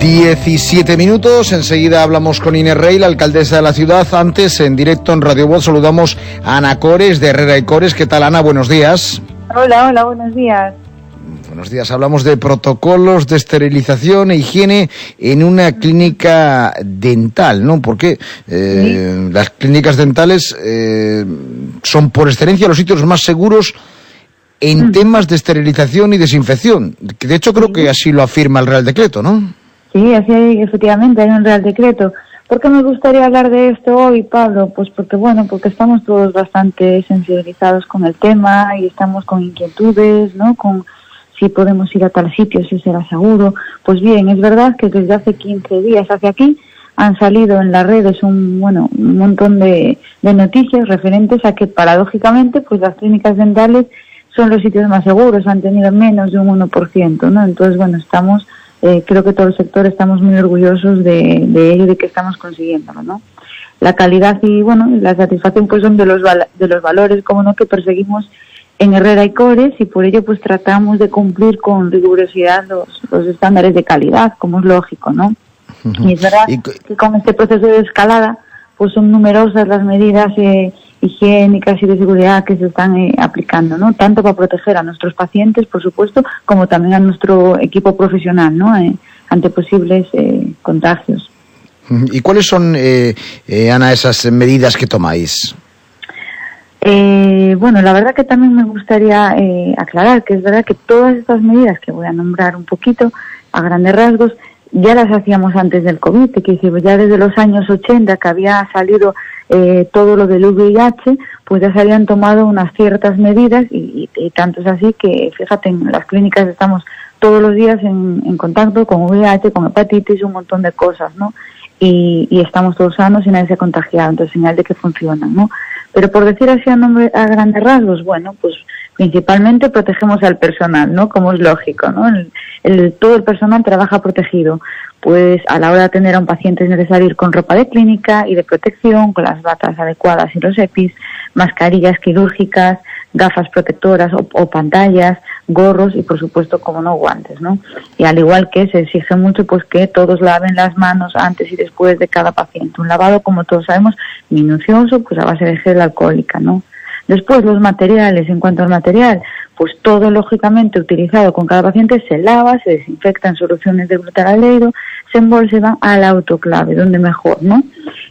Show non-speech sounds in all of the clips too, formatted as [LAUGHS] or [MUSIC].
17 minutos, enseguida hablamos con Inés Rey, la alcaldesa de la ciudad. Antes, en directo en Radio Voz, saludamos a Ana Cores de Herrera y Cores. ¿Qué tal, Ana? Buenos días. Hola, hola, buenos días. Buenos días. Hablamos de protocolos de esterilización e higiene en una clínica dental, ¿no? Porque eh, las clínicas dentales eh, son por excelencia los sitios más seguros en mm. temas de esterilización y desinfección. De hecho creo que así lo afirma el Real Decreto, ¿no? Sí, así efectivamente, hay un Real Decreto. ¿Por qué me gustaría hablar de esto hoy, Pablo? Pues porque, bueno, porque estamos todos bastante sensibilizados con el tema y estamos con inquietudes, ¿no? Con si podemos ir a tal sitio, si será seguro. Pues bien, es verdad que desde hace 15 días hacia aquí han salido en las redes un, bueno, un montón de, de noticias referentes a que, paradójicamente, pues las clínicas dentales son los sitios más seguros, han tenido menos de un 1%, ¿no? Entonces, bueno, estamos eh, creo que todo el sector estamos muy orgullosos de, de ello de que estamos consiguiéndolo, ¿no? La calidad y, bueno, la satisfacción pues son de los, de los valores, como no, que perseguimos en Herrera y Cores y por ello pues tratamos de cumplir con rigurosidad los, los estándares de calidad, como es lógico, ¿no? Y es verdad que con este proceso de escalada pues son numerosas las medidas eh, higiénicas y de seguridad que se están eh, aplicando, ¿no? Tanto para proteger a nuestros pacientes, por supuesto, como también a nuestro equipo profesional, ¿no? Eh, ante posibles eh, contagios. ¿Y cuáles son, Ana, esas medidas que tomáis? bueno, la verdad que también me gustaría aclarar que es verdad que todas estas medidas que voy a nombrar un poquito, a grandes rasgos, ya las hacíamos antes del COVID, que ya desde los años 80 que había salido eh, todo lo del VIH, pues ya se habían tomado unas ciertas medidas y, tanto es así que, fíjate, en las clínicas estamos todos los días en, contacto con VIH, con hepatitis, un montón de cosas, ¿no? Y, estamos todos sanos y nadie se ha contagiado, entonces señal de que funcionan, ¿no? Pero por decir así a, nombre, a grandes rasgos, bueno, pues principalmente protegemos al personal, ¿no? Como es lógico, ¿no? el, todo el personal trabaja protegido pues a la hora de atender a un paciente es necesario ir con ropa de clínica y de protección, con las batas adecuadas y los EPIs, mascarillas quirúrgicas, gafas protectoras o, pantallas, gorros y por supuesto como no guantes, ¿no? Y al igual que se exige mucho pues que todos laven las manos antes y después de cada paciente. Un lavado, como todos sabemos, minucioso, pues a base de gel alcohólica, ¿no? Después los materiales, en cuanto al material, pues todo lógicamente utilizado con cada paciente se lava, se desinfecta en soluciones de glutaraleido, se embolsa y van al autoclave, donde mejor, ¿no?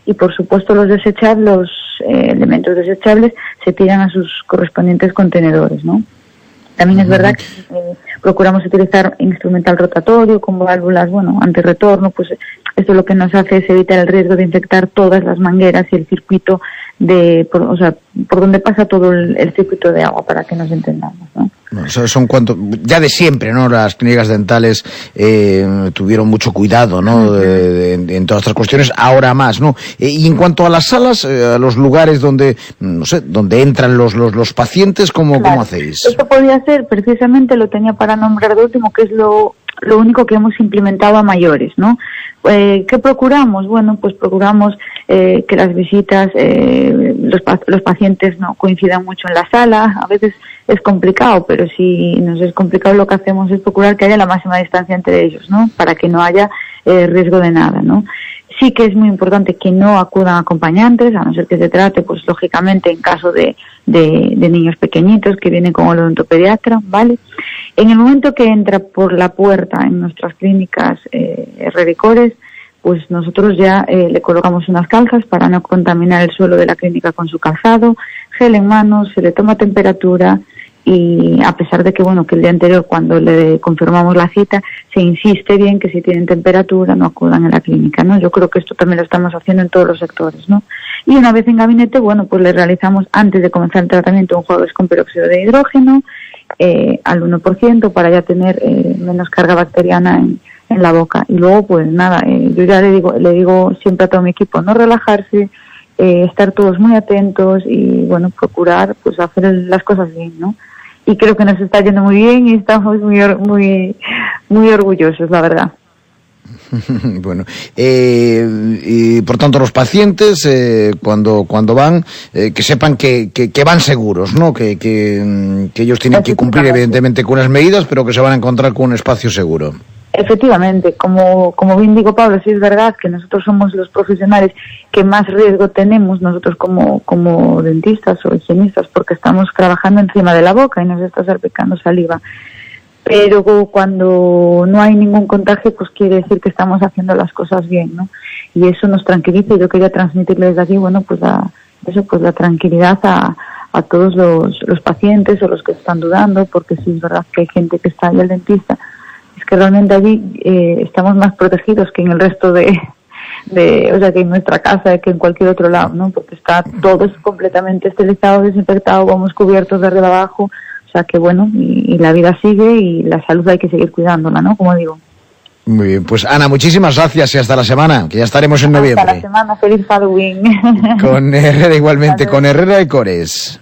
Y por supuesto los desechables, los eh, elementos desechables se tiran a sus correspondientes contenedores, ¿no? También es verdad que eh, procuramos utilizar instrumental rotatorio con válvulas, bueno, antirretorno, pues esto lo que nos hace es evitar el riesgo de infectar todas las mangueras y el circuito de, por, o sea, por donde pasa todo el, circuito de agua, para que nos entendamos, ¿no? son cuanto, ya de siempre, ¿no? Las clínicas dentales eh, tuvieron mucho cuidado, ¿no? en todas estas cuestiones, ahora más, ¿no? Eh, y en cuanto a las salas, eh, a los lugares donde, no sé, donde entran los, los, los pacientes, ¿cómo, ¿cómo hacéis? Esto podría ser, precisamente lo tenía para nombrar de último, que es lo, lo único que hemos implementado a mayores, ¿no? Eh, ¿Qué procuramos? Bueno, pues procuramos eh, que las visitas, eh, los, los pacientes no coincidan mucho en la sala. A veces es complicado, pero si nos es complicado lo que hacemos es procurar que haya la máxima distancia entre ellos, ¿no? Para que no haya eh, riesgo de nada, ¿no? Sí que es muy importante que no acudan acompañantes, a no ser que se trate, pues lógicamente en caso de, de, niños pequeñitos que vienen con el odontopediatra, ¿vale? En el momento que entra por la puerta en nuestras clínicas eh, Redicores, pues nosotros ya eh, le colocamos unas calzas para no contaminar el suelo de la clínica con su calzado, gel en manos, se le toma temperatura y a pesar de que bueno que el día anterior cuando le confirmamos la cita se insiste bien que si tienen temperatura no acudan a la clínica, ¿no? Yo creo que esto también lo estamos haciendo en todos los sectores, ¿no? Y una vez en gabinete, bueno, pues le realizamos antes de comenzar el tratamiento un jueves con peróxido de hidrógeno, eh, al 1% para ya tener eh, menos carga bacteriana en, en, la boca. Y luego, pues nada, eh, yo ya le digo, le digo siempre a todo mi equipo, no relajarse, eh, estar todos muy atentos y, bueno, procurar pues hacer las cosas bien, ¿no? Y creo que nos está yendo muy bien y estamos muy, muy, muy orgullosos, la verdad. [LAUGHS] bueno, eh, y por tanto los pacientes eh, cuando cuando van eh, que sepan que, que, van seguros, ¿no? Que, que, ellos tienen que cumplir evidentemente con unas medidas, pero que se van a encontrar con un espacio seguro. Efectivamente, como, como bien digo Pablo, sí es verdad que nosotros somos los profesionales que más riesgo tenemos nosotros como, como dentistas o higienistas porque estamos trabajando encima de la boca y nos está salpicando saliva. Pero cuando no hay ningún contagio, pues quiere decir que estamos haciendo las cosas bien, ¿no? Y eso nos tranquiliza y yo quería transmitirles desde aquí, bueno, pues la, eso, pues la tranquilidad a, a todos los, los pacientes o los que están dudando, porque sí es verdad que hay gente que está ahí al dentista que realmente allí eh, estamos más protegidos que en el resto de, de, o sea, que en nuestra casa, que en cualquier otro lado, ¿no? Porque está todo completamente esterilizado, desinfectado, vamos cubiertos de arriba abajo, o sea que bueno, y, la vida sigue y la salud hay que seguir cuidándola, ¿no? Como digo. Muy bien, pues Ana, muchísimas gracias y hasta la semana, que ya estaremos en noviembre. Hasta la semana, feliz Halloween. Con [LAUGHS] Herrera igualmente, con Herrera y Cores.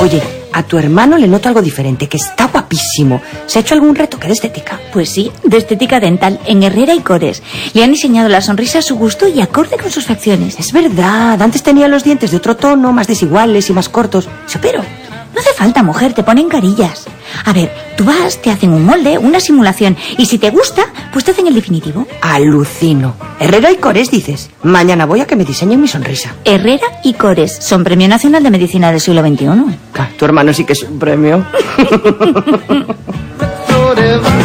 Oye, a tu hermano le noto algo diferente, que está guapísimo. ¿Se ha hecho algún retoque de estética? Pues sí, de estética dental, en Herrera y Cores. Le han diseñado la sonrisa a su gusto y acorde con sus facciones. Es verdad, antes tenía los dientes de otro tono, más desiguales y más cortos. Pero no hace falta, mujer, te ponen carillas. A ver, tú vas, te hacen un molde, una simulación, y si te gusta, pues te hacen el definitivo. Alucino. Herrera y Cores, dices. Mañana voy a que me diseñen mi sonrisa. Herrera y Cores son Premio Nacional de Medicina del siglo XXI. Tu hermano sí que es un premio. [LAUGHS]